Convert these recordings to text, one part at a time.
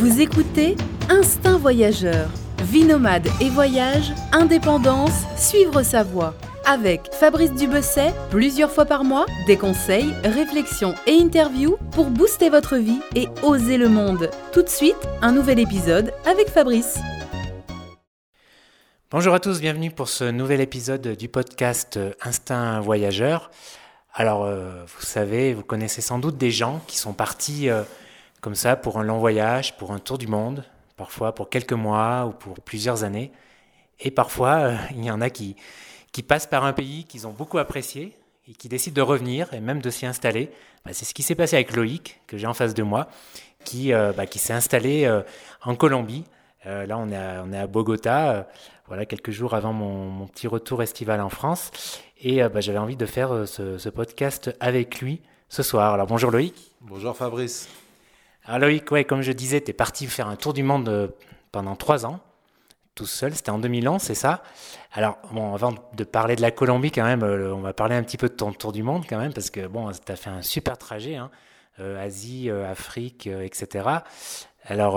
Vous écoutez Instinct Voyageur. Vie nomade et voyage, indépendance, suivre sa voie. Avec Fabrice Dubesset, plusieurs fois par mois, des conseils, réflexions et interviews pour booster votre vie et oser le monde. Tout de suite, un nouvel épisode avec Fabrice. Bonjour à tous, bienvenue pour ce nouvel épisode du podcast Instinct Voyageur. Alors, euh, vous savez, vous connaissez sans doute des gens qui sont partis euh, comme ça pour un long voyage, pour un tour du monde, parfois pour quelques mois ou pour plusieurs années. Et parfois, euh, il y en a qui, passent par un pays qu'ils ont beaucoup apprécié et qui décident de revenir et même de s'y installer. Bah, c'est ce qui s'est passé avec Loïc, que j'ai en face de moi, qui, bah, qui s'est installé en Colombie. là, on est à, on est à Bogota voilà, quelques jours avant mon, petit retour estival en France. Et bah, j'avais envie de faire ce, ce, podcast avec lui ce soir. Alors bonjour Loïc. Bonjour Fabrice. Alors Loïc, ouais, comme je disais, tu es parti faire un tour du monde euh, pendant trois ans, tout seul, c'était en 2011, c'est ça? Alors, bon, avant de parler de la Colombie, quand même, euh, on va parler un petit peu de ton tour du monde, quand même, parce que, bon, tu as fait un super trajet, hein, euh, Asie, Afrique, etc. Alors,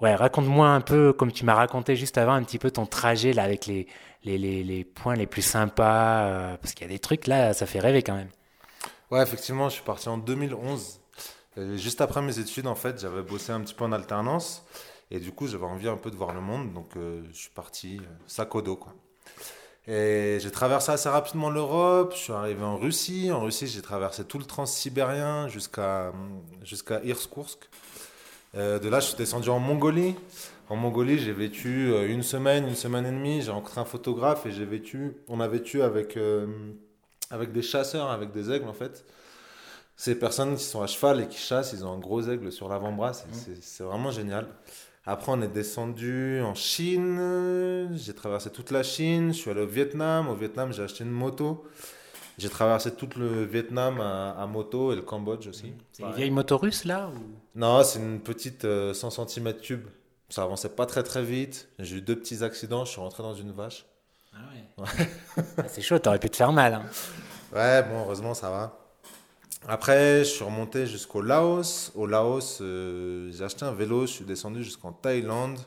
ouais, raconte-moi un peu, comme tu m'as raconté juste avant, un petit peu ton trajet, là, avec les, les, les, les points les plus sympas, parce qu'il y a des trucs, là, ça fait rêver, quand même. Ouais, effectivement, je suis parti en 2011 juste après mes études, en fait, j'avais bossé un petit peu en alternance. Et du coup, j'avais envie un peu de voir le monde. Donc, euh, je suis parti euh, sac au dos, quoi. Et j'ai traversé assez rapidement l'Europe. Je suis arrivé en Russie. En Russie, j'ai traversé tout le transsibérien jusqu'à jusqu'à Irkoutsk. Euh, de là, je suis descendu en Mongolie. En Mongolie, j'ai vécu une semaine, une semaine et demie. J'ai rencontré un photographe et j'ai vécu. On a vécu avec avec des chasseurs, avec des aigles en fait ces personnes qui sont à cheval et qui chassent, ils ont un gros aigle sur l'avant-bras, c'est mmh. vraiment génial. Après, on est descendu en Chine, j'ai traversé toute la Chine, je suis allé au Vietnam. Au Vietnam, j'ai acheté une moto. J'ai traversé tout le Vietnam à, moto et le Cambodge aussi. C'est une vieille moto russe là ou... Non, c'est une petite 100 euh, cm cube. Ça avançait pas très très vite. J'ai eu deux petits accidents, je suis rentré dans une vache. Ah ouais. Ah, c'est chaud, t'aurais pu te faire mal. Hein. Ouais, bon, heureusement ça va. Après, je suis remonté jusqu'au Laos. Au Laos, euh, j'ai acheté un vélo, je suis descendu jusqu'en Thaïlande.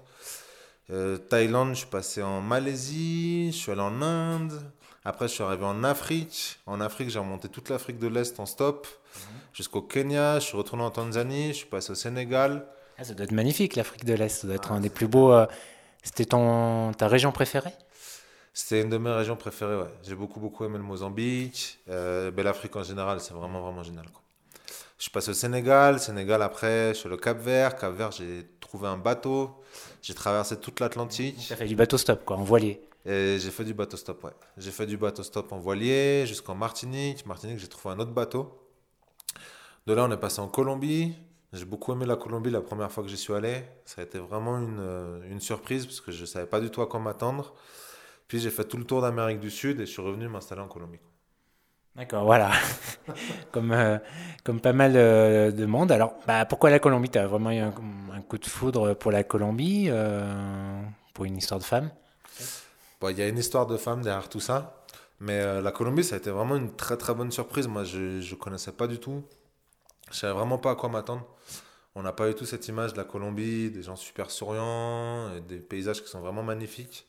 Euh, Thaïlande, je suis passé en Malaisie, je suis allé en Inde. Après, je suis arrivé en Afrique. En Afrique, j'ai remonté toute l'Afrique de l'Est en stop mhm. jusqu'au Kenya. Je suis retourné en Tanzanie, je suis passé au Sénégal. Ah, ça doit être magnifique, l'Afrique de l'Est. Ça doit être ah, un des plus beaux. Euh, c'était ton ta région préférée? C'était une de mes régions préférées, ouais. J'ai beaucoup, beaucoup aimé le Mozambique. Euh, L'Afrique en général, c'est vraiment, vraiment génial. Quoi. Je suis passé au Sénégal. Sénégal, après, je suis au Cap Vert. Cap Vert, j'ai trouvé un bateau. J'ai traversé toute l'Atlantique. J'ai fait du bateau stop, quoi, en voilier. Et j'ai fait du bateau stop, ouais. J'ai fait du bateau stop en voilier jusqu'en Martinique. Martinique, j'ai trouvé un autre bateau. De là, on est passé en Colombie. J'ai beaucoup aimé la Colombie la première fois que j'y suis allé. Ça a été vraiment une, euh, une surprise parce que je ne savais pas du tout à quoi m'attendre. Puis j'ai fait tout le tour d'Amérique du Sud et je suis revenu m'installer en Colombie. D'accord, voilà. comme, euh, comme pas mal euh, de monde. Alors, bah, pourquoi la Colombie? Tu as vraiment eu un, coup de foudre pour la Colombie, euh, pour une histoire de femme? Il y a une histoire de femme derrière tout ça. Mais la Colombie, ça a été vraiment une très très bonne surprise. Moi, je ne connaissais pas du tout. Je savais vraiment pas à quoi m'attendre. On n'a pas eu tout cette image de la Colombie, des gens super souriants, et des paysages qui sont vraiment magnifiques.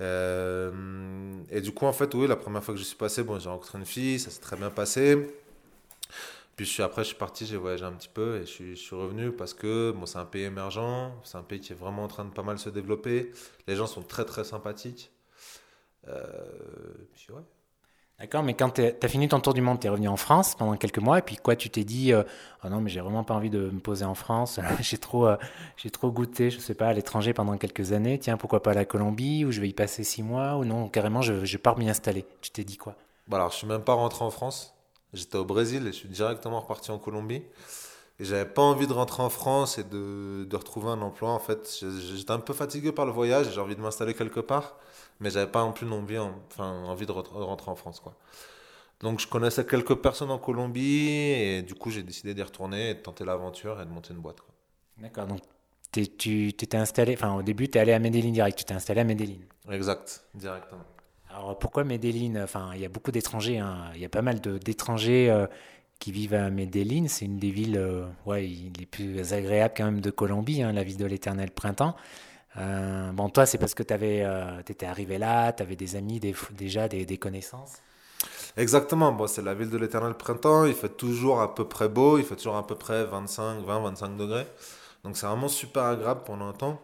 Euh, et du coup, en fait, oui, la première fois que je suis passé, bon, j'ai rencontré une fille, ça s'est très bien passé. Puis après, je suis parti, j'ai voyagé un petit peu et je suis, je suis revenu parce que bon, c'est un pays émergent, c'est un pays qui est vraiment en train de pas mal se développer. Les gens sont très très sympathiques. Euh, puis ouais, D'accord, mais quand tu as fini ton tour du monde, tu es revenu en France pendant quelques mois, et puis quoi, tu t'es dit, euh, oh non, mais j'ai vraiment pas envie de me poser en France, j'ai trop, euh, trop goûté, je sais pas, à l'étranger pendant quelques années, tiens, pourquoi pas à la Colombie, où je vais y passer six mois, ou non, carrément, je, je pars m'y installer. Tu t'es dit quoi? Bah Alors, je suis même pas rentré en France, j'étais au Brésil et je suis directement reparti en Colombie. Et j'avais pas envie de rentrer en France et de, de retrouver un emploi. En fait, j'étais un peu fatigué par le voyage, j'ai envie de m'installer quelque part mais j'avais pas non plus envie, enfin, envie de rentrer en France. Quoi. Donc je connaissais quelques personnes en Colombie et du coup j'ai décidé d'y retourner et de tenter l'aventure et de monter une boîte. D'accord, donc tu t'étais installé, enfin au début tu es allé à Medellin direct, tu t'es installé à Medellin. Exact, directement. Alors pourquoi Medellin Enfin il y a beaucoup d'étrangers, hein. il y a pas mal d'étrangers euh, qui vivent à Medellin. C'est une des villes ouais, les plus agréables quand même de Colombie, hein, la ville de l'éternel printemps. Bon, toi, c'est parce que tu étais arrivé là, tu avais des amis, déjà des, des connaissances? Exactement, bon, c'est la ville de l'éternel printemps, il fait toujours à peu près beau, il fait toujours à peu près 25, 20, 25 degrés. Donc c'est vraiment super agréable pendant un temps.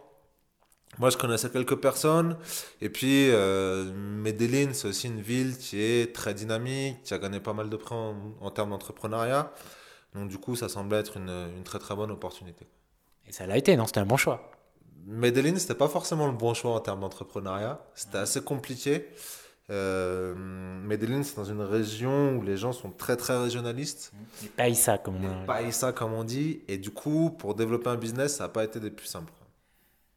Moi, je connaissais quelques personnes. Et puis, euh, Medellin, c'est aussi une ville qui est très dynamique, qui a gagné pas mal de prix en, termes d'entrepreneuriat. Donc, du coup, ça semblait être une, une, très très bonne opportunité. Et ça l'a été, non? C'était un bon choix. Medellin, c'était pas forcément le bon choix en termes d'entrepreneuriat. C'était assez compliqué. Euh, Medellin, c'est dans une région où les gens sont très très régionalistes. Les païsa, comme on païsa, comme on dit. Et du coup, pour développer un business, ça n'a pas été des plus simples.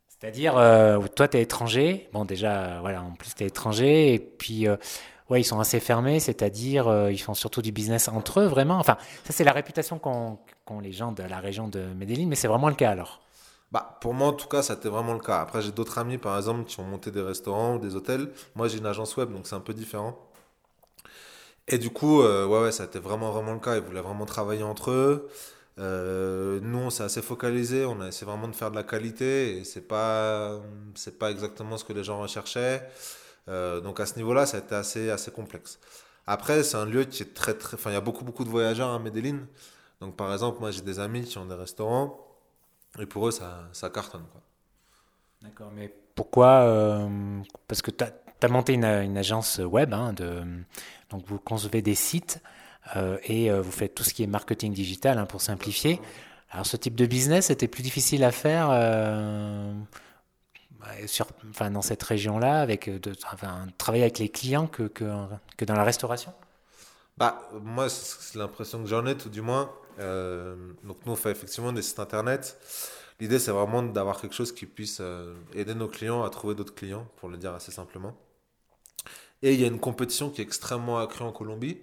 C'est-à-dire, euh, toi, tu es étranger. Bon, déjà, voilà, en plus, tu es étranger. Et puis, euh, ouais, ils sont assez fermés, c'est-à-dire, ils font surtout du business entre eux, vraiment. Enfin, ça, c'est la réputation qu'ont les gens de la région de Medellin, mais c'est vraiment le cas alors. Bah, pour moi, en tout cas, ça été vraiment le cas. Après, j'ai d'autres amis, par exemple, qui ont monté des restaurants ou des hôtels. Moi, j'ai une agence web, donc c'est un peu différent. Et du coup, euh, ouais, ouais, ça a été vraiment, vraiment le cas. Ils voulaient vraiment travailler entre eux. Euh, nous, on s'est assez focalisé. On a essayé vraiment de faire de la qualité. Et c'est pas, pas exactement ce que les gens recherchaient. Euh, donc, à ce niveau-là, ça a été assez, assez complexe. Après, c'est un lieu qui est très, très. Enfin, il y a beaucoup, beaucoup de voyageurs à Medellin. Donc, par exemple, moi, j'ai des amis qui ont des restaurants. Et pour eux, ça, ça cartonne. D'accord, mais pourquoi euh, Parce que tu as, monté une, une, agence web, hein, de, donc vous concevez des sites euh, et euh, vous faites tout ce qui est marketing digital hein, pour simplifier. Alors ce type de business était plus difficile à faire bah, sur, enfin, dans cette région-là, avec de, enfin, travailler avec les clients que, que, que dans la restauration? Bah, Moi, c'est l'impression que j'en ai, tout du moins. Euh, donc nous, on fait effectivement des sites internet. L'idée, c'est vraiment d'avoir quelque chose qui puisse euh, aider nos clients à trouver d'autres clients, pour le dire assez simplement. Et il y a une compétition qui est extrêmement accrue en Colombie.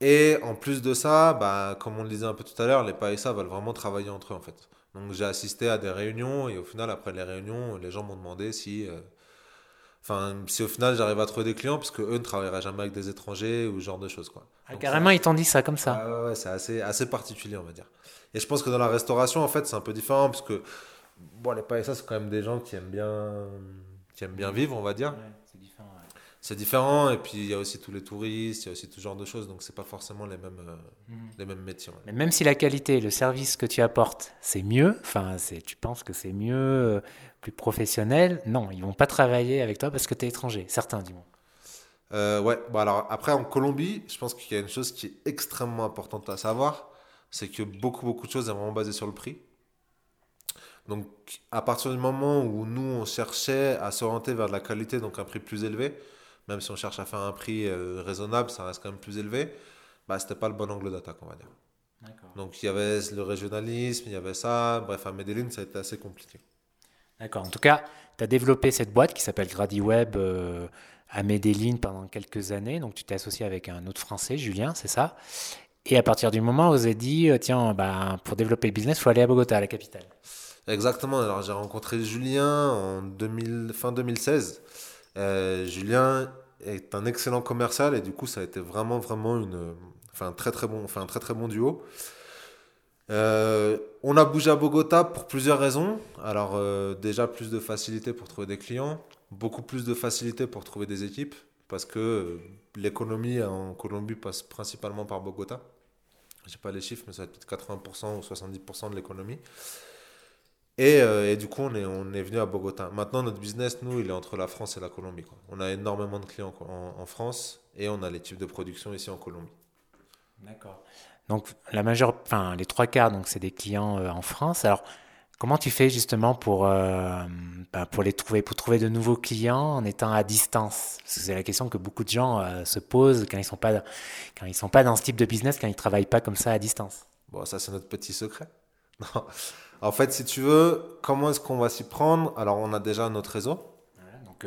Et en plus de ça, bah, comme on le disait un peu tout à l'heure, les païsas veulent vraiment travailler entre eux en fait. Donc j'ai assisté à des réunions et au final, après les réunions, les gens m'ont demandé si euh, Enfin, si au final j'arrive à trouver des clients, parce qu'eux ne travailleraient jamais avec des étrangers ou ce genre de choses. Quoi. Ah, carrément, ils t'ont dit ça comme ça. Ah, ouais, c'est assez, assez particulier, on va dire. Et je pense que dans la restauration, en fait, c'est un peu différent, parce que bon, les PSA, c'est quand même des gens qui aiment bien, qui aiment bien vivre, on va dire. c'est différent. C'est différent, et puis il y a aussi tous les touristes, il y a aussi tout genre de choses, donc c'est pas forcément les mêmes, euh, mhm. les mêmes métiers. Mais même si la qualité, le service que tu apportes, c'est mieux, enfin, tu penses que c'est mieux euh, plus professionnels, non, ils vont pas travailler avec toi parce que tu es étranger, certains du moins. Euh, ouais, bon alors après en Colombie, je pense qu'il y a une chose qui est extrêmement importante à savoir, c'est que beaucoup beaucoup de choses sont vraiment basées sur le prix. Donc à partir du moment où nous on cherchait à s'orienter vers de la qualité, donc un prix plus élevé, même si on cherche à faire un prix euh, raisonnable, ça reste quand même plus élevé, bah c'était pas le bon angle d'attaque on va dire. Donc il y avait le régionalisme, il y avait ça, bref à Medellin ça a été assez compliqué. D'accord. En tout cas, tu as développé cette boîte qui s'appelle GradiWeb euh, à Medellin pendant quelques années. Donc, tu t'es associé avec un autre Français, Julien, c'est ça? Et à partir du moment où vous avez dit, euh, tiens, bah, pour développer le business, il faut aller à Bogota, la capitale. Exactement. Alors, j'ai rencontré Julien en 2000, fin 2016. Euh, Julien est un excellent commercial et du coup, ça a été vraiment, vraiment une, enfin, très, très bon, enfin, un très, très bon duo. Euh, on a bougé à Bogota pour plusieurs raisons. Alors euh, déjà plus de facilité pour trouver des clients, beaucoup plus de facilité pour trouver des équipes, parce que euh, l'économie en Colombie passe principalement par Bogota. Je n'ai pas les chiffres, mais ça va être 80% ou 70% de l'économie. Et, du coup, on est, on est venu à Bogota. Maintenant, notre business, nous, il est entre la France et la Colombie. On a énormément de clients en, en France et on a les types de production ici en Colombie. D'accord. Donc la majeure, enfin les trois quarts, donc c'est des clients euh, en France. Alors comment tu fais justement pour euh, bah, pour les trouver, pour trouver de nouveaux clients en étant à distance? C'est la question que beaucoup de gens euh, se posent quand ils sont pas quand ils sont pas dans ce type de business, quand ils travaillent pas comme ça à distance. Bon, ça c'est notre petit secret. En fait, si tu veux, comment est-ce qu'on va s'y prendre? Alors on a déjà notre réseau. donc,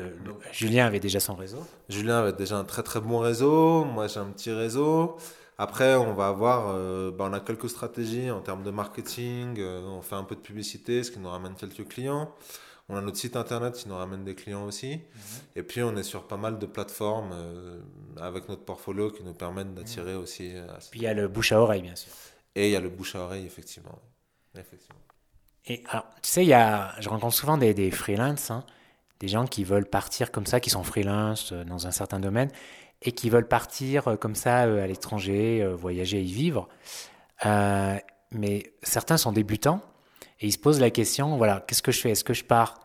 Julien avait déjà son réseau. Julien avait déjà un très très bon réseau. Moi j'ai un petit réseau. Après, on va avoir, euh, bah, on a quelques stratégies en termes de marketing. Euh, on fait un peu de publicité, ce qui nous ramène quelques clients. On a notre site internet qui nous ramène des clients aussi. Mhm. Et puis, on est sur pas mal de plateformes euh, avec notre portfolio qui nous permettent d'attirer mhm. aussi. Puis, il y a le bouche à oreille, bien sûr. Et il y a le bouche à oreille, effectivement. effectivement. Et alors, tu sais, y a, je rencontre souvent des, des freelances, hein, des gens qui veulent partir comme ça, qui sont freelance dans un certain domaine et qui veulent partir comme ça à l'étranger, voyager et y vivre. mais certains sont débutants et ils se posent la question, voilà, qu'est-ce que je fais? Est-ce que je pars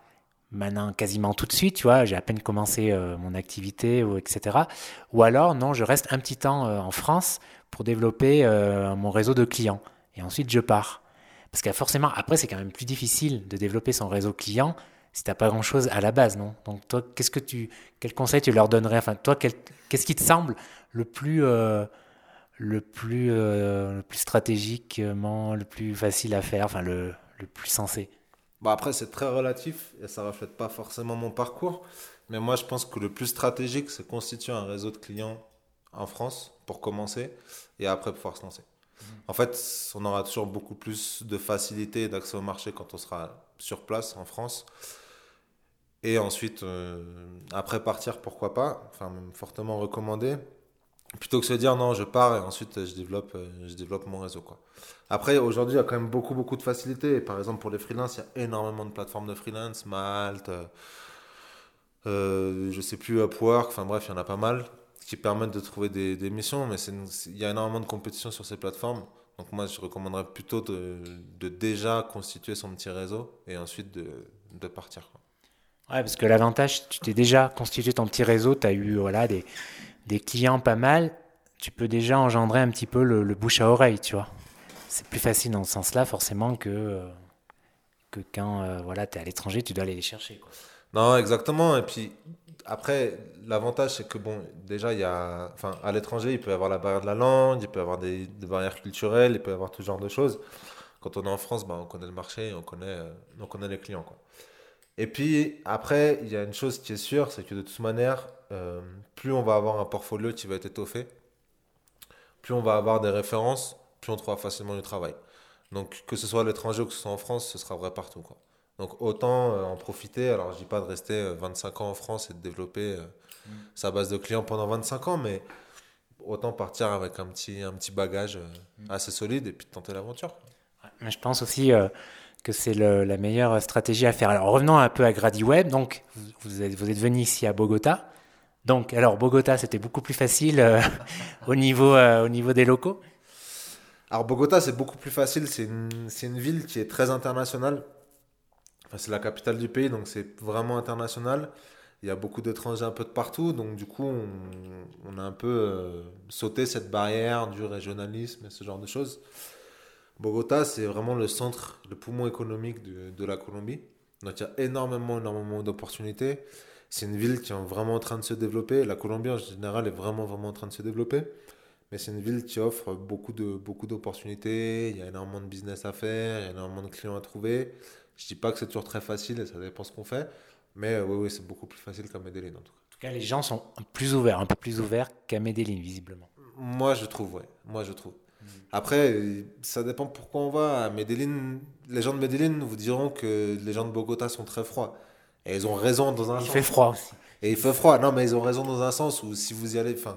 maintenant quasiment tout de suite, tu vois, j'ai à peine commencé euh, mon activité, etc. Ou alors, non, je reste un petit temps euh, en France pour développer euh, mon réseau de clients. Et ensuite, je pars. Parce que forcément, après, c'est quand même plus difficile de développer son réseau client si tu n'as pas grand-chose à la base, non? Donc, toi, qu'est-ce que tu, quel conseil tu leur donnerais? Enfin, toi, qu'est-ce qui te semble le plus, le plus, le plus stratégiquement, le plus facile à faire Enfin, le, le plus sensé? Bah Après, c'est très relatif et ça ne reflète pas forcément mon parcours. Mais moi, je pense que le plus stratégique, c'est constituer un réseau de clients en France pour commencer et après pouvoir se lancer. Mmh. En fait, on aura toujours beaucoup plus de facilité et d'accès au marché quand on sera sur place en France. Et ensuite, euh, après partir, pourquoi pas, enfin, fortement recommandé. Plutôt que se dire non, je pars et ensuite je développe, euh, je développe mon réseau. Quoi. Après, aujourd'hui, il y a quand même beaucoup, beaucoup de facilités. Par exemple, pour les freelances, il y a énormément de plateformes de freelance, Malte, euh, euh je sais plus, Upwork, enfin bref, il y en a pas mal qui permettent de trouver des, missions, mais il y a énormément de compétition sur ces plateformes. Donc moi, je recommanderais plutôt de, de déjà constituer son petit réseau et ensuite de, de partir. Ouais, parce que l'avantage, tu t'es déjà constitué ton petit réseau, tu as eu voilà, des, des clients pas mal, tu peux déjà engendrer un petit peu le, bouche à oreille, tu vois. C'est plus facile dans ce sens-là, forcément, que, euh, que quand euh, voilà, tu es à l'étranger, tu dois aller les chercher. Non, exactement. Et puis, après, l'avantage, c'est que, bon, déjà, il y a, enfin, à l'étranger, il peut y avoir la barrière de la langue, il peut y avoir des, barrières culturelles, il peut y avoir tout genre de choses. Quand on est en France, bah, on connaît le marché, on connaît, euh, on connaît les clients. Quoi. Et puis, après, il y a une chose qui est sûre, c'est que de toute manière, euh, plus on va avoir un portfolio qui va être étoffé, plus on va avoir des références, plus on trouvera facilement du travail. Donc que ce soit à l'étranger ou que ce soit en France, ce sera vrai partout. Quoi. Donc autant euh, en profiter. Alors je dis pas de rester 25 euh, ans en France et de développer mm. sa base de clients pendant 25 ans, mais autant partir avec un petit, un petit bagage mm. assez solide et puis tenter l'aventure. Mais je pense aussi que c'est la meilleure stratégie à faire. Alors revenons un peu à GradiWeb. Donc vous êtes, vous êtes venu ici à Bogota. Donc, alors Bogota, c'était beaucoup plus facile euh, au, niveau, euh, au niveau des locaux? Alors Bogota, c'est beaucoup plus facile. C'est une, une, ville qui est très internationale. C'est la capitale du pays, donc c'est vraiment international. Il y a beaucoup d'étrangers un peu de partout, donc du coup, on, on a un peu euh, sauté cette barrière du régionalisme et ce genre de choses. Bogota, c'est vraiment le centre, le poumon économique de, de la Colombie. Donc il y a énormément, énormément d'opportunités. C'est une ville qui est vraiment en train de se développer. La Colombie en général est vraiment, vraiment en train de se développer. Mais c'est une ville qui offre beaucoup de beaucoup d'opportunités. Il y a énormément de business à faire, il y a énormément de clients à trouver. Je dis pas que c'est toujours très facile, et ça dépend ce qu'on fait. Mais euh, oui, oui c'est beaucoup plus facile qu'à Medellin en tout cas. En tout cas, les gens sont plus ouverts, un peu plus ouverts qu'à Medellin, visiblement. Moi, je trouve, ouais. Moi, je trouve. Hmm. Après, ça dépend pourquoi on va. À Medellin, les gens de Medellin vous diront que les gens de Bogota sont très froids. Et ils ont raison dans un sens. Il fait froid aussi. Et il fait froid. Non, mais ils ont raison dans un sens où si vous y allez, enfin,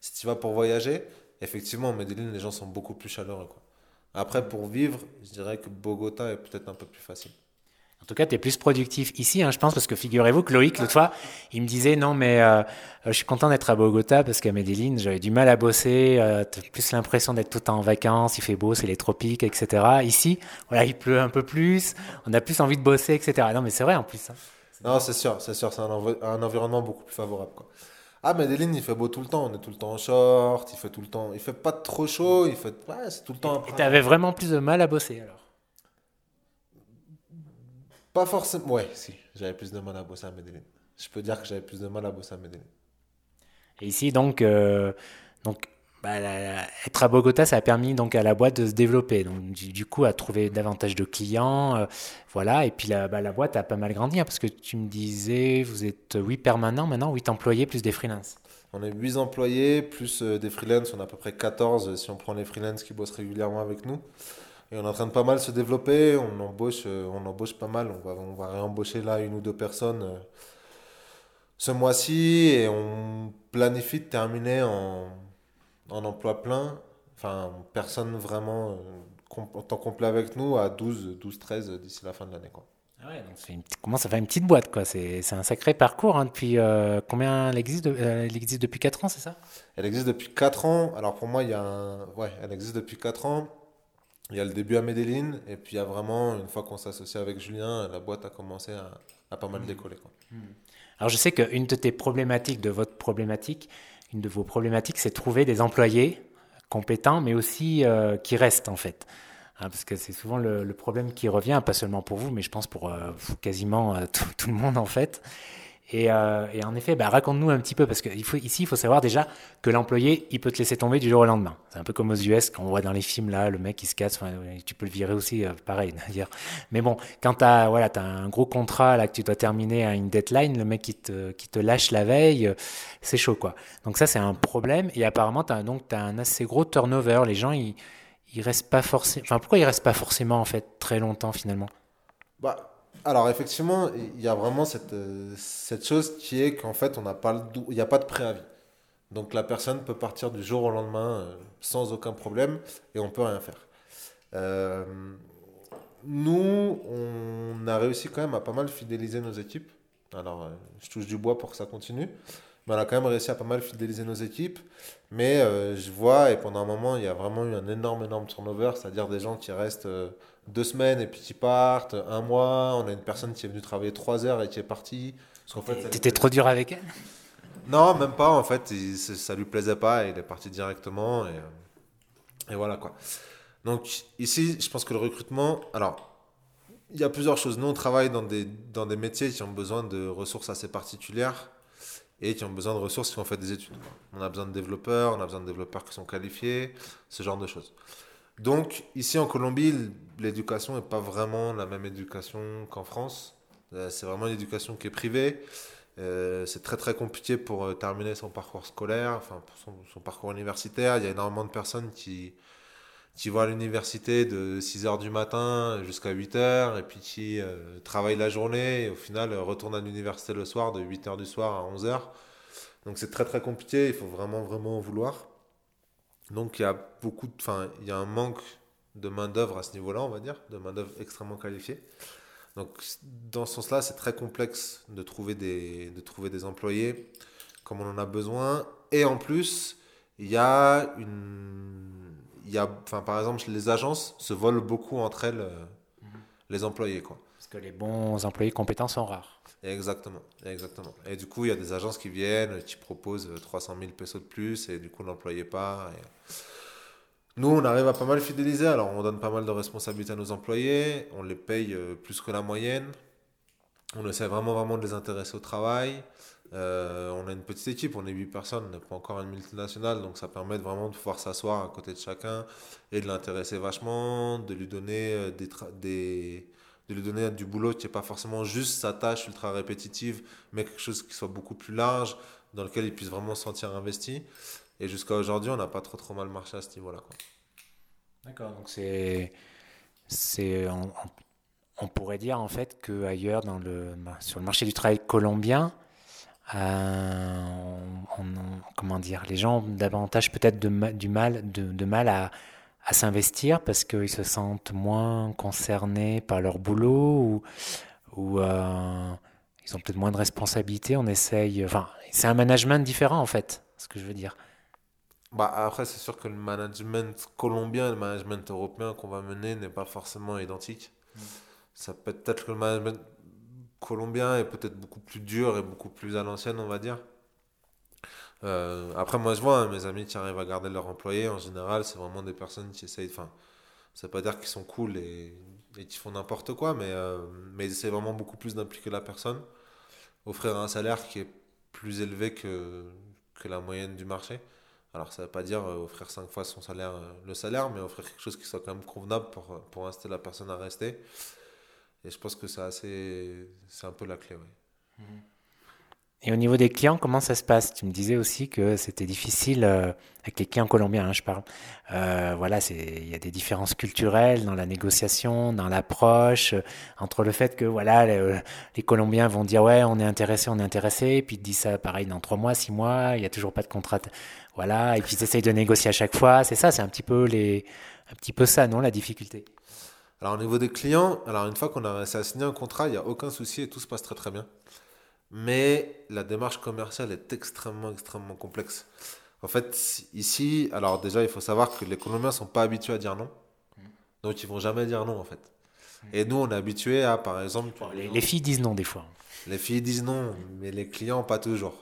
si tu vas pour voyager, effectivement, Medellin, les gens sont beaucoup plus chaleureux. Quoi. Après, pour vivre, je dirais que Bogota est peut-être un peu plus facile. En tout cas, tu es plus productif ici, hein, je pense, parce que figurez-vous que Loïc, l'autre fois, il me disait non, mais euh, je suis content d'être à Bogota parce qu'à Medellin, j'avais du mal à bosser. Euh, tu as plus l'impression d'être tout le temps en vacances, il fait beau, c'est les tropiques, etc. Ici, voilà, il pleut un peu plus, on a plus envie de bosser, etc. Non, mais c'est vrai en plus. Hein. Non, c'est sûr, c'est sûr, c'est un, un, environnement beaucoup plus favorable. Quoi. Ah, Medellin, il fait beau tout le temps. On est tout le temps en short, il fait tout le temps. Il fait pas trop chaud, il fait. Ouais, c'est tout le temps. Et tu avais vraiment plus de mal à bosser alors? Pas forcément. Ouais, si, j'avais plus de mal à bosser à Medellin. Je peux dire que j'avais plus de mal à bosser à Medellin. Et ici, donc, euh, donc bah, être à Bogota, ça a permis donc à la boîte de se développer, donc du, coup à trouver davantage de clients, euh, voilà. Et puis la, bah, la, boîte a pas mal grandi hein, parce que tu me disais, vous êtes 8 permanents maintenant, 8 employés plus des freelances. On est 8 employés plus euh, des freelances, on a à peu près 14 si on prend les freelances qui bossent régulièrement avec nous. Et on est en train de pas mal se développer. On embauche, on embauche pas mal. On va, on va réembaucher là une ou deux personnes ce mois-ci et on planifie de terminer en, en emploi plein. Enfin, personne vraiment en temps complet avec nous à 12, 12 13 d'ici la fin de l'année. Quoi. Ah ouais, donc c'est une, commence à faire une petite boîte, quoi. C'est, c'est un sacré parcours. Hein, depuis euh, combien elle existe, euh, elle existe depuis 4 ans, c'est ça? Elle existe depuis 4 ans. Alors pour moi, il y a un... ouais, elle existe depuis 4 ans. Il y a le début à Medellin, et puis il y a vraiment, une fois qu'on s'associe avec Julien, la boîte a commencé à, à pas mal mmh. décoller. Quoi. Mmh. Alors je sais qu'une de tes problématiques, de votre problématique, une de vos problématiques, c'est trouver des employés compétents, mais aussi euh, qui restent en fait. Hein, parce que c'est souvent le, problème qui revient, pas seulement pour vous, mais je pense pour euh, quasiment euh, tout, le monde en fait. Et, euh, et en effet, bah, raconte-nous un petit peu, parce qu'ici, il faut savoir déjà que l'employé, il peut te laisser tomber du jour au lendemain. C'est un peu comme aux US, quand on voit dans les films, là, le mec, il se casse, tu peux le virer aussi, pareil. Dire. Mais bon, quand tu as, voilà, as un gros contrat, là, que tu dois terminer à une deadline, le mec qui te, qui te lâche la veille, c'est chaud, quoi. Donc ça, c'est un problème. Et apparemment, tu as, as un assez gros turnover. Les gens, ils il reste pas forcément. Enfin, pourquoi il reste pas forcément en fait très longtemps finalement? Bah, alors effectivement, il y a vraiment cette, euh, cette chose qui est qu'en fait, on n'a pas le, il n'y a pas de préavis. Donc la personne peut partir du jour au lendemain euh, sans aucun problème et on peut rien faire. Euh, nous, on a réussi quand même à pas mal fidéliser nos équipes. Alors, je touche du bois pour que ça continue. Mais on a quand même réussi à pas mal fidéliser nos équipes. Mais euh, je vois, et pendant un moment, il y a vraiment eu un énorme, énorme turnover, c'est-à-dire des gens qui restent euh, deux semaines et puis qui partent, un mois. On a une personne qui est venue travailler trois heures et qui est partie. fait, T'étais trop dur avec elle? Non, même pas. En fait, ça lui plaisait pas et il est parti directement. Et, euh, et voilà quoi. Donc ici, je pense que le recrutement. Alors, il y a plusieurs choses. Nous, on travaille dans des, dans des métiers qui ont besoin de ressources assez particulières et qui ont besoin de ressources qui ont fait des études. On a besoin de développeurs, on a besoin de développeurs qui sont qualifiés, ce genre de choses. Donc, ici en Colombie, l'éducation n'est pas vraiment la même éducation qu'en France. Euh, c'est vraiment une éducation qui est privée. Euh, c'est très très compliqué pour euh, terminer son parcours scolaire, enfin son, parcours universitaire. Il y a énormément de personnes qui, qui vont à l'université de 6h du matin jusqu'à 8h et puis qui euh, travaillent la journée et au final euh, retournent à l'université le soir de 8h du soir à 11h. Donc c'est très très compliqué, il faut vraiment vraiment vouloir. Donc il y a beaucoup de, enfin il y a un manque de main d'œuvre à ce niveau-là, on va dire, de main d'œuvre extrêmement qualifiée. Donc dans ce sens-là, c'est très complexe de trouver des de trouver des employés comme on en a besoin et en plus, il y a une y a, enfin, par exemple, les agences se volent beaucoup entre elles euh, mhm. les employés. Quoi. Parce que les bons employés compétents sont rares. Exactement, exactement. Et du coup, il y a des agences qui viennent, qui proposent 300 000 pesos de plus, et du coup, l'employé part. Et... Nous, on arrive à pas mal fidéliser, alors on donne pas mal de responsabilités à nos employés, on les paye euh, plus que la moyenne, on essaie vraiment, vraiment de les intéresser au travail. Euh, on a une petite équipe, on est 8 personnes, on n'est pas encore une multinationale, donc ça permet vraiment de pouvoir s'asseoir à côté de chacun et de l'intéresser vachement, de lui donner euh, des, de lui donner du boulot qui n'est pas forcément juste sa tâche ultra répétitive, mais quelque chose qui soit beaucoup plus large, dans lequel il puisse vraiment se sentir investi. Et jusqu'à aujourd'hui, on n'a pas trop trop mal marché à ce niveau-là. D'accord, donc c'est... c'est on, on, pourrait dire en fait qu'ailleurs, le, sur le marché du travail colombien, euh, comment dire, les gens ont davantage peut-être de, du mal, de, mal à, à s'investir parce qu'ils se sentent moins concernés par leur boulot ou, ou euh, ils ont peut-être moins de responsabilités. On essaye, enfin, c'est un management différent en fait, ce que je veux dire. Bah après, c'est sûr que le management colombien et le management européen qu'on va mener n'est pas forcément identique. Mm. Ça peut être que le management colombien est peut-être beaucoup plus dur et beaucoup plus à l'ancienne, on va dire. Euh, après, moi, je vois hein, mes amis qui arrivent à garder leur employé, en général, c'est vraiment des personnes qui essayent. Enfin, ça veut pas dire qu'ils sont cool et, et qui font n'importe quoi, mais, euh, mais c'est vraiment beaucoup plus d'impliquer la personne, offrir un salaire qui est plus élevé que, la moyenne du marché. Alors, ça veut pas dire euh, offrir cinq fois son salaire, le salaire, mais offrir quelque chose qui soit quand même convenable pour, pour inciter la personne à rester. Et je pense que c'est c'est un peu la clé, oui. Mhm. Et au niveau des clients, comment ça se passe? Tu me disais aussi que c'était difficile euh, avec les clients colombiens, hein, je parle. Euh, il y a des différences culturelles dans la négociation, dans l'approche, euh, entre le fait que voilà, les, Colombiens vont dire ouais, on est intéressé, on est intéressé, puis ils disent ça pareil dans trois mois, six mois, il n'y a toujours pas de contrat, voilà, et puis ils essayent de négocier à chaque fois. C'est ça, c'est un petit peu un petit peu ça, non, la difficulté? Alors au niveau des clients, alors une fois qu'on a réussi à signer un contrat, il n'y a aucun souci et tout se passe très très bien. Mais la démarche commerciale est extrêmement, extrêmement complexe. En fait, ici, alors déjà, il faut savoir que les Colombiens ne sont pas habitués à dire non. Donc, ils vont jamais dire non, en fait. Et nous, on est habitués à, par exemple... les, filles disent non, des fois. Les filles disent non, mais les clients, pas toujours.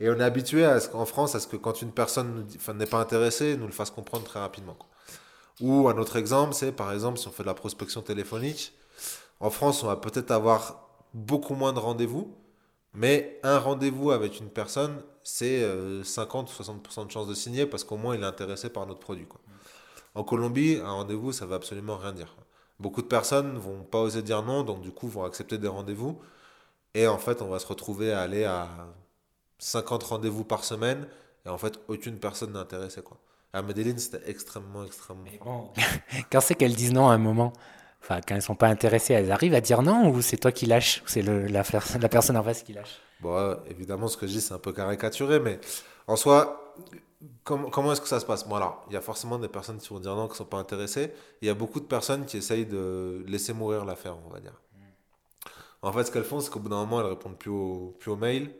Et on est habitué à en France à ce que quand une personne n'est pas intéressée, nous le fasse comprendre très rapidement. Ou un autre exemple, c'est par exemple si on fait de la prospection téléphonique, en France, on va peut-être avoir beaucoup moins de rendez-vous, mais un rendez-vous avec une personne, c'est 50 ou 60% de chance de signer parce qu'au moins il est intéressé par notre produit. En Colombie, un rendez-vous, ça veut absolument rien dire. Beaucoup de personnes vont pas oser dire non, donc du coup vont accepter des rendez-vous. Et en fait, on va se retrouver à aller à 50 rendez-vous par semaine. Et en fait, aucune personne n'est intéressée. Quoi. À Medellin, c'était extrêmement, extrêmement. Bon, quand c'est qu'elles disent non à un moment Enfin, quand elles sont pas intéressées, elles arrivent à dire non ou c'est toi qui lâches ou c'est la, la personne en face qui lâche? Bon, évidemment, ce que je dis, c'est un peu caricaturé, mais en soi, comment est-ce que ça se passe? Bon, alors, il y a forcément des personnes qui vont dire non, qui ne sont pas intéressées. Il y a beaucoup de personnes qui essayent de laisser mourir l'affaire, on va dire. En fait, ce qu'elles font, c'est qu'au bout d'un moment, elles répondent plus aux plus au mails.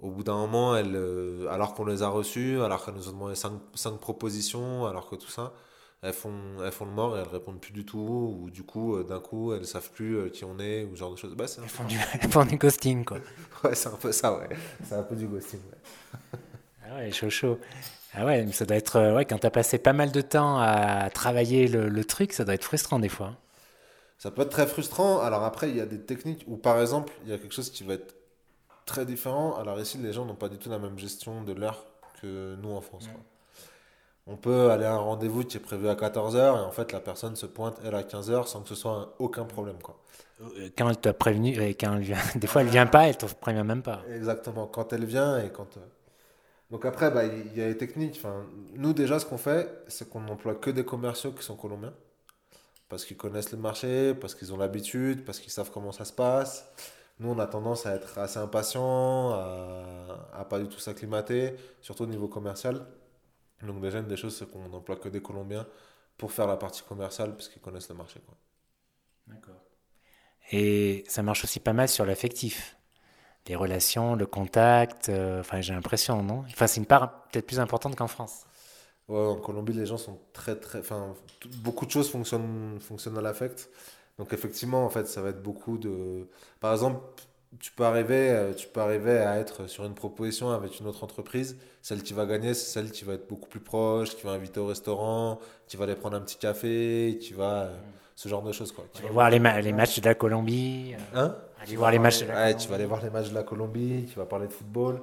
Au bout d'un moment, elles, euh, alors qu'on les a reçus, alors qu'elles nous ont demandé cinq, cinq propositions, alors que tout ça, elles font, elles font le mort et elles répondent plus du tout, ou du coup, euh, d'un coup, elles savent plus euh, qui on est, ou ce genre de choses. Bah, elles, font du, elles font du ghosting, quoi. ouais, c'est un peu ça, ouais. C'est un peu du ghosting, ouais. ah ouais, chaud, chaud. Ah ouais, mais ça doit être, ouais, quand t'as passé pas mal de temps à travailler le, le, truc, ça doit être frustrant des fois. Ça peut être très frustrant. Alors après, il y a des techniques où, par exemple, il y a quelque chose qui va être très différent. Alors ici, les gens n'ont pas du tout la même gestion de l'heure que nous en France. Quoi. On peut aller à un rendez-vous qui est prévu à 14h et en fait la personne se pointe elle à 15h sans que ce soit aucun problème. Quoi. Euh, quand elle t'a prévenu, et quand elle vient, des fois elle vient pas, elle te prévient même pas. Exactement, quand elle vient et quand. Euh, donc après, bah, il y a les techniques. Enfin, nous déjà, ce qu'on fait, c'est qu'on n'emploie que des commerciaux qui sont colombiens. Parce qu'ils connaissent le marché, parce qu'ils ont l'habitude, parce qu'ils savent comment ça se passe. Nous, on a tendance à être assez impatients, à, à pas du tout s'acclimater, surtout au niveau commercial. Donc déjà, une des choses, c'est qu'on n'emploie que des Colombiens pour faire la partie commerciale, puisqu'ils connaissent le marché. D'accord. Et ça marche aussi pas mal sur l'affectif. Les relations, le contact, euh, enfin j'ai l'impression, non? Enfin c'est une part peut-être plus importante qu'en France. Ouais, en Colombie, les gens sont très, très... Enfin, beaucoup de choses fonctionnent, fonctionnent à l'affect. Donc effectivement, en fait, ça va être beaucoup de... Par exemple, tu peux arriver, euh, tu peux arriver à être sur une proposition avec une autre entreprise. Celle qui va gagner, c'est celle qui va être beaucoup plus proche, qui va inviter au restaurant, qui va aller prendre un petit café, qui va euh, ce genre de choses quoi. Tu vas voir les, les, matchs de la Colombie. Euh, hein? aller voir les matchs de la ouais, Tu vas aller voir les matchs de la Colombie, tu vas parler de football.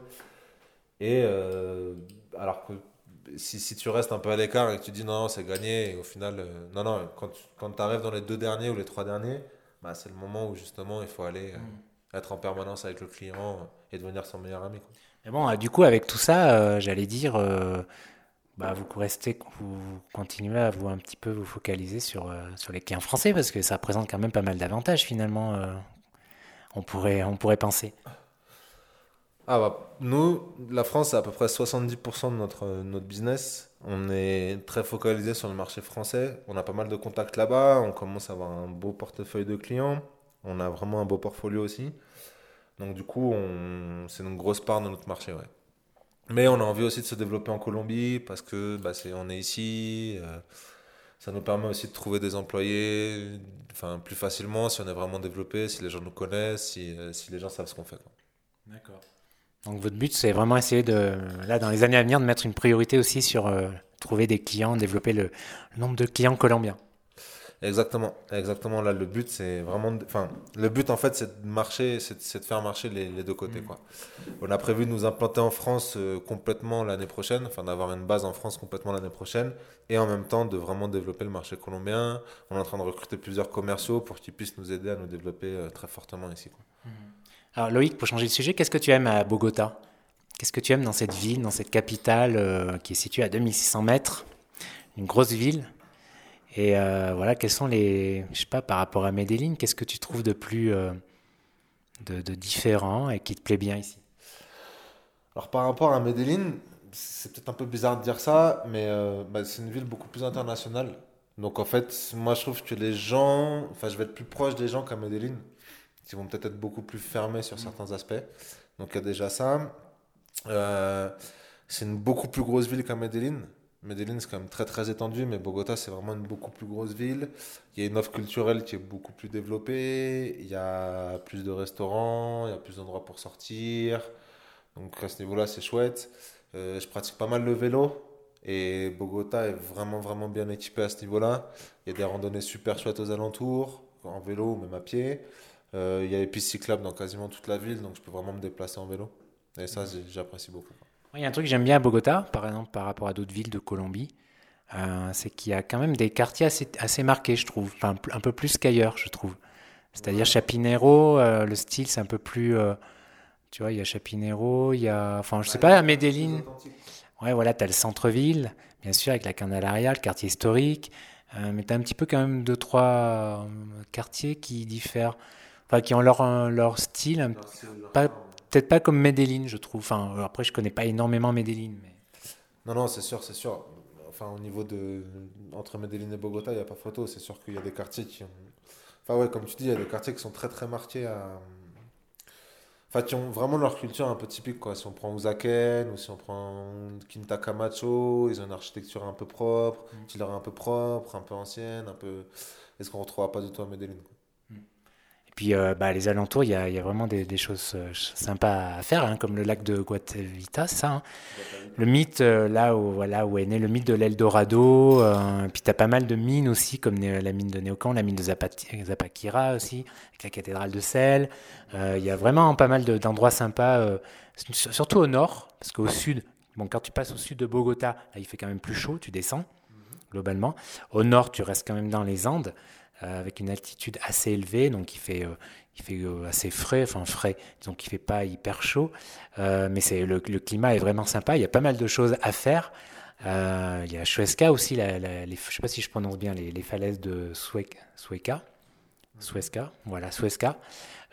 Et alors que si, si, tu restes un peu à l'écart et que tu dis non, c'est gagné, et au final, non, non, quand tu quand arrives dans les deux derniers ou les trois derniers, bah, c'est le moment où justement il faut aller. Mm être en permanence avec le client et devenir son meilleur ami. Mais bon, euh, du coup, avec tout ça, euh, j'allais dire, euh, bah, vous restez, vous continuez à vous un petit peu vous focaliser sur, sur les clients français parce que ça représente quand même pas mal d'avantages finalement. on, pourrait, on pourrait penser. Ah bah, nous, la France, c'est à peu près 70% de notre, notre business. On est très focalisé sur le marché français. On a pas mal de contacts là-bas. On commence à avoir un beau portefeuille de clients. On a vraiment un beau portfolio aussi. Donc du coup, c'est une grosse part de notre marché. Mais on a envie aussi de se développer en Colombie parce que bah, c'est, on est ici. Euh, ça nous permet aussi de trouver des employés enfin, plus facilement si on est vraiment développé, si les gens nous connaissent, si, euh, si les gens savent ce qu'on fait. D'accord. Donc votre but, c'est vraiment essayer de, là, dans les années à venir, de mettre une priorité aussi sur euh, trouver des clients, développer le nombre de clients colombiens. Exactement, exactement. Là, le but, c'est vraiment. Enfin, le but, en fait, c'est de marcher, c'est de faire marcher les, deux côtés. Mm. Quoi. On a prévu de nous implanter en France euh, complètement l'année prochaine, enfin, d'avoir une base en France complètement l'année prochaine, et en même temps de vraiment développer le marché colombien. On est en train de recruter plusieurs commerciaux pour qu'ils puissent nous aider à nous développer euh, très fortement ici. Quoi. Mm. Alors Loïc, pour changer de sujet, qu'est-ce que tu aimes à Bogota? Qu'est-ce que tu aimes dans cette ville, dans cette capitale euh, qui est située à 2600 mètres, une grosse ville. Et euh, voilà, quels sont les, je sais pas, par rapport à Medellin, qu'est-ce que tu trouves de plus euh, de, différent et qui te plaît bien ici? Alors par rapport à Medellin, c'est peut-être un peu bizarre de dire ça, mais bah, c'est une ville beaucoup plus internationale. Donc en fait, moi je trouve que les gens, enfin je vais être plus proche des gens qu'à Medellin, qui vont peut-être être beaucoup plus fermés sur certains aspects. Donc il y a déjà ça. Euh, c'est une beaucoup plus grosse ville qu'à Medellin. Medellin c'est quand même très très étendu, mais Bogota c'est vraiment une beaucoup plus grosse ville. Il y a une offre culturelle qui est beaucoup plus développée. Il y a plus de restaurants, il y a plus d'endroits pour sortir. Donc à ce niveau-là c'est chouette. Euh, je pratique pas mal le vélo et Bogota est vraiment vraiment bien équipé à ce niveau-là. Il y a des randonnées super chouettes aux alentours, en vélo ou même à pied. Euh, il y a les pistes cyclables dans quasiment toute la ville, donc je peux vraiment me déplacer en vélo. Et ça, j'ai- j'apprécie beaucoup. Il y a un truc que j'aime bien à Bogota, par exemple, par rapport à d'autres villes de Colombie, euh, c'est qu'il y a quand même des quartiers assez, assez marqués, je trouve. Enfin, un peu plus qu'ailleurs, je trouve. C'est-à-dire Chapinero, euh, le style, c'est un peu plus. euh, tu vois, il y a Chapinero, il y a. Enfin, je sais pas, à Medellin. Ouais, voilà, tu as le centre-ville, bien sûr, avec la Candelaria, le quartier historique. mais tu as un petit peu quand même deux, trois quartiers qui diffèrent. Enfin, qui ont leur, euh, leur style, pas, peut-être pas comme Medellin, je trouve. Enfin, euh, après, je connais pas énormément Medellin, mais. Non, non, c'est sûr, c'est sûr. Enfin, au niveau de. Entre Medellin et Bogota, il n'y a pas photo. C'est sûr qu'il y a des quartiers qui ont. Enfin, ouais, comme tu dis, il y a des quartiers qui sont très très marqués à. Enfin, qui ont vraiment leur culture un peu typique, quoi. Si on prend Usaken ou si on prend Quinta Camacho, ils ont une architecture un peu propre, une style un peu propre, un peu ancienne, un peu. Est-ce qu'on ne retrouvera pas du tout à Medellin, quoi. Puis, euh, bah, les alentours, il y a, il y a vraiment des, des choses euh, sympas à faire, hein, comme le lac de Guatavita, ça. hein. Le mythe, euh, là où, voilà, où est né le mythe de l'Eldorado. Puis, tu as pas mal de mines aussi, comme la mine de Néocan, la mine de Zapati- Zapaquira aussi, avec la cathédrale de Sel. Il y a vraiment pas mal de- d'endroits sympas, surtout au nord, parce qu'au sud, bon, quand tu passes au sud de Bogota, là, il fait quand même plus chaud, tu descends, globalement. Au nord, tu restes quand même dans les Andes avec une altitude assez élevée, donc il fait, euh, il fait euh, assez frais, enfin frais, donc il fait pas hyper chaud, Euh, mais c'est le, climat est vraiment sympa. Il y a pas mal de choses à faire. Euh, il y a Suezca aussi, je sais pas si je prononce bien les, falaises de Suec- Sueca, voilà Suezca.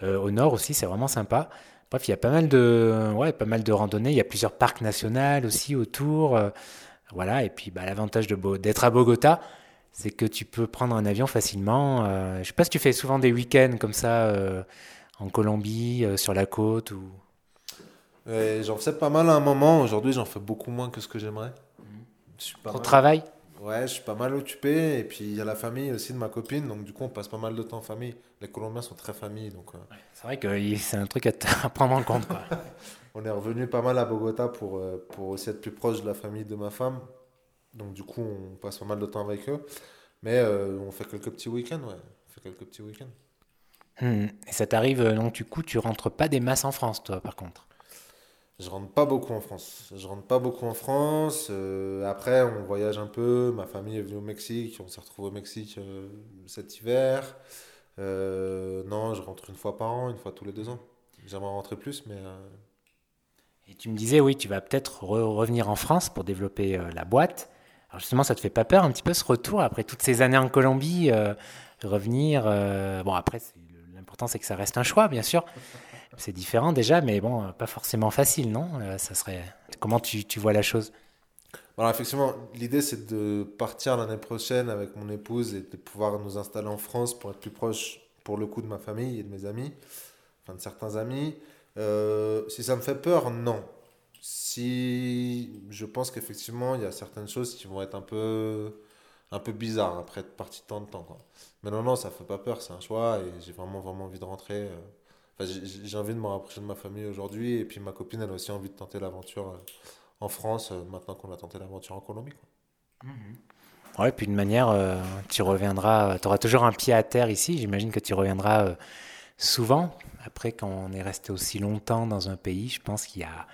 Euh, au nord aussi, c'est vraiment sympa. Bref, il y a pas mal de, ouais, pas mal de randonnées. Il y a plusieurs parcs nationaux aussi autour. euh, voilà, et puis bah, l'avantage de d'être à Bogota, c'est que tu peux prendre un avion facilement. Euh, je sais pas si tu fais souvent des week-ends comme ça euh, en Colombie, euh, sur la côte ou. J'en faisais pas mal à un moment. Aujourd'hui, j'en fais beaucoup moins que ce que j'aimerais. Au mal- travail? Ouais, je suis pas mal occupé. Et puis, il y a la famille aussi de ma copine. Donc, du coup, on passe pas mal de temps en famille. Les Colombiens sont très familles. Donc, C'est vrai que c'est un truc à, prendre en compte. Quoi. on est revenu pas mal à Bogota pour, pour aussi être plus proche de la famille de ma femme. Donc, du coup, on passe pas mal de temps avec eux. Mais euh, on fait quelques petits week-ends, ouais. On fait quelques petits week-ends. Hmm. Et ça t'arrive, euh, donc du coup, tu rentres pas des masses en France, toi, par contre? Je rentre pas beaucoup en France. Je rentre pas beaucoup en France. Euh, après, on voyage un peu. Ma famille est venue au Mexique. On s'est retrouvé au Mexique euh, cet hiver. Non, je rentre une fois par an, une fois tous les deux ans. J'aimerais rentrer plus, mais Et tu me disais, oui, tu vas peut-être re- revenir en France pour développer la boîte. Alors justement, ça te fait pas peur un petit peu ce retour après toutes ces années en Colombie, euh, revenir. euh, bon, après, l'important c'est que ça reste un choix, bien sûr. C'est différent déjà, mais bon, euh, pas forcément facile, non Ça serait. Comment tu, tu vois la chose? Alors effectivement, l'idée c'est de partir l'année prochaine avec mon épouse et de pouvoir nous installer en France pour être plus proche pour le coup de ma famille et de mes amis, enfin de certains amis. Si ça me fait peur, non. Si je pense qu'effectivement il y a certaines choses qui vont être un peu, un peu bizarres après être parti tant de temps. Quoi. Mais non, non, ça fait pas peur, c'est un choix et j'ai vraiment, vraiment envie de rentrer. euh. Enfin, j'ai envie de me rapprocher de ma famille aujourd'hui et puis ma copine elle a aussi envie de tenter l'aventure. euh, en France, euh, maintenant qu'on a tenté l'aventure en Colombie. Quoi. Ouais, puis de manière, tu reviendras, tu auras toujours un pied à terre ici. J'imagine que tu reviendras souvent. Après, quand on est resté aussi longtemps dans un pays, je pense qu'il y a.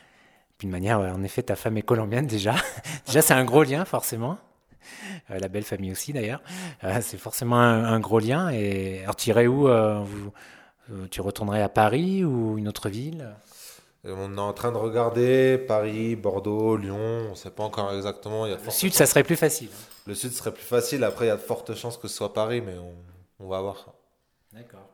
Puis de manière, ouais, en effet, ta femme est colombienne déjà. déjà, c'est un gros lien, forcément. Euh, la belle famille aussi, d'ailleurs. Euh, c'est forcément un, un gros lien. Et alors, tu irais où euh, vous, tu retournerais à Paris ou une autre ville? On est en train de regarder Paris, Bordeaux, Lyon. On ne sait pas encore exactement. Il y a le sud, ça serait plus facile. Le sud serait plus facile. Après, il y a de fortes chances que ce soit Paris, mais on, va voir. D'accord.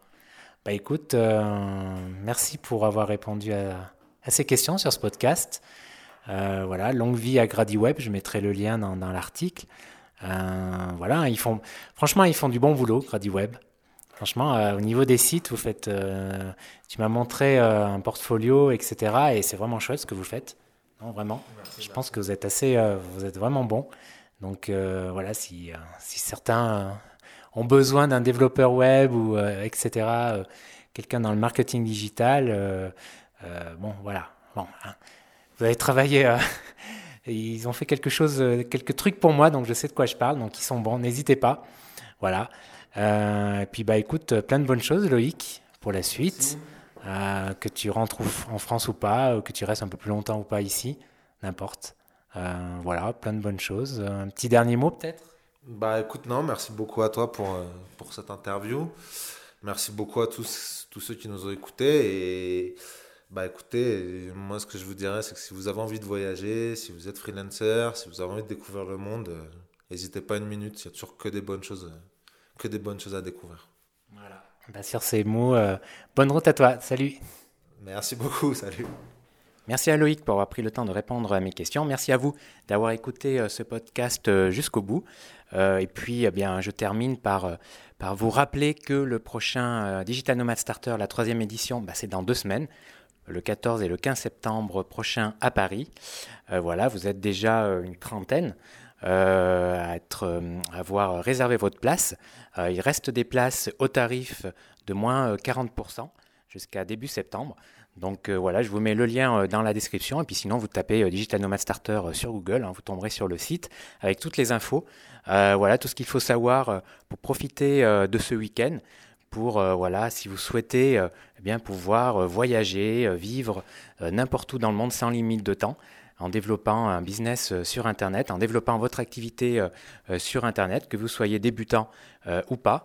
Bah écoute, euh, merci pour avoir répondu à, ces questions sur ce podcast. Euh, voilà, longue vie à GradiWeb. Je mettrai le lien dans, l'article. Euh, voilà, ils font, franchement, ils font du bon boulot, GradiWeb. Franchement, euh, au niveau des sites, vous faites. Tu m'as montré un portfolio, etc. Et c'est vraiment chouette ce que vous faites. Non, vraiment. Je pense que vous êtes assez. vous êtes vraiment bon. Donc voilà, si, si certains ont besoin d'un développeur web ou etc. Quelqu'un dans le marketing digital. Bon, voilà. Bon, hein. Vous avez travaillé. ils ont fait quelque chose, quelques trucs pour moi, donc je sais de quoi je parle. Donc ils sont bons. N'hésitez pas. Voilà. Euh, et puis bah écoute, plein de bonnes choses Loïc pour la suite. Euh, que tu rentres en France ou pas, ou que tu restes un peu plus longtemps ou pas ici, n'importe. Euh, voilà, plein de bonnes choses. Un petit dernier mot peut-être? Bah écoute, non, merci beaucoup à toi pour, pour cette interview. Merci beaucoup à tous, tous ceux qui nous ont écoutés. Et bah écoutez, moi ce que je vous dirais, c'est que si vous avez envie de voyager, si vous êtes freelancer, si vous avez envie de découvrir le monde, n'hésitez pas une minute, il y a toujours que des bonnes choses que des bonnes choses à découvrir. Voilà. Bah, sur ces mots, euh, bonne route à toi. Salut. Merci beaucoup. Salut. Merci à Loïc pour avoir pris le temps de répondre à mes questions. Merci à vous d'avoir écouté euh, ce podcast euh, jusqu'au bout. et puis, eh bien, je termine par, par vous rappeler que le prochain Digital Nomad Starter, la troisième édition, bah, c'est dans deux semaines le 14 et le 15 septembre prochain à Paris. voilà, vous êtes déjà une trentaine. Euh, à, euh, avoir réservé votre place. Euh, il reste des places au tarif de moins 40% jusqu'à début septembre. Donc voilà, je vous mets le lien dans la description. Et puis sinon, vous tapez Digital Nomad Starter sur Google, hein, vous tomberez sur le site avec toutes les infos. voilà, tout ce qu'il faut savoir pour profiter de ce week-end. Pour, voilà, si vous souhaitez eh bien, pouvoir voyager, vivre n'importe où dans le monde sans limite de temps en développant un business euh, sur Internet, en développant votre activité euh, euh, sur Internet, que vous soyez débutant ou pas.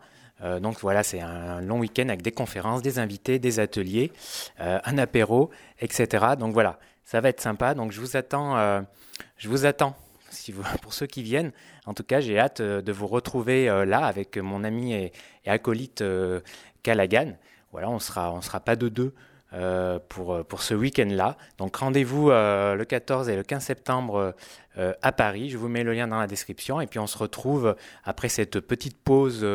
donc voilà, c'est un long week-end avec des conférences, des invités, des ateliers, un apéro, etc. Donc voilà, ça va être sympa. Donc je vous attends, je vous attends. Pour ceux qui viennent, en tout cas, j'ai hâte de vous retrouver là avec mon ami et, acolyte Callaghan. Voilà, on sera, on sera pas de deux. Euh, pour, euh, pour ce week-end-là. Donc rendez-vous euh, le 14 et le 15 septembre à Paris. Je vous mets le lien dans la description. Et puis on se retrouve après cette petite pause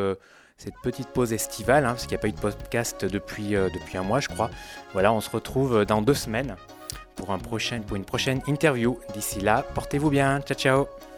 cette petite pause estivale, hein, parce qu'il n'y a pas eu de podcast depuis, depuis un mois, je crois. Voilà, on se retrouve dans deux semaines pour, une prochaine interview. D'ici là, portez-vous bien. Ciao, ciao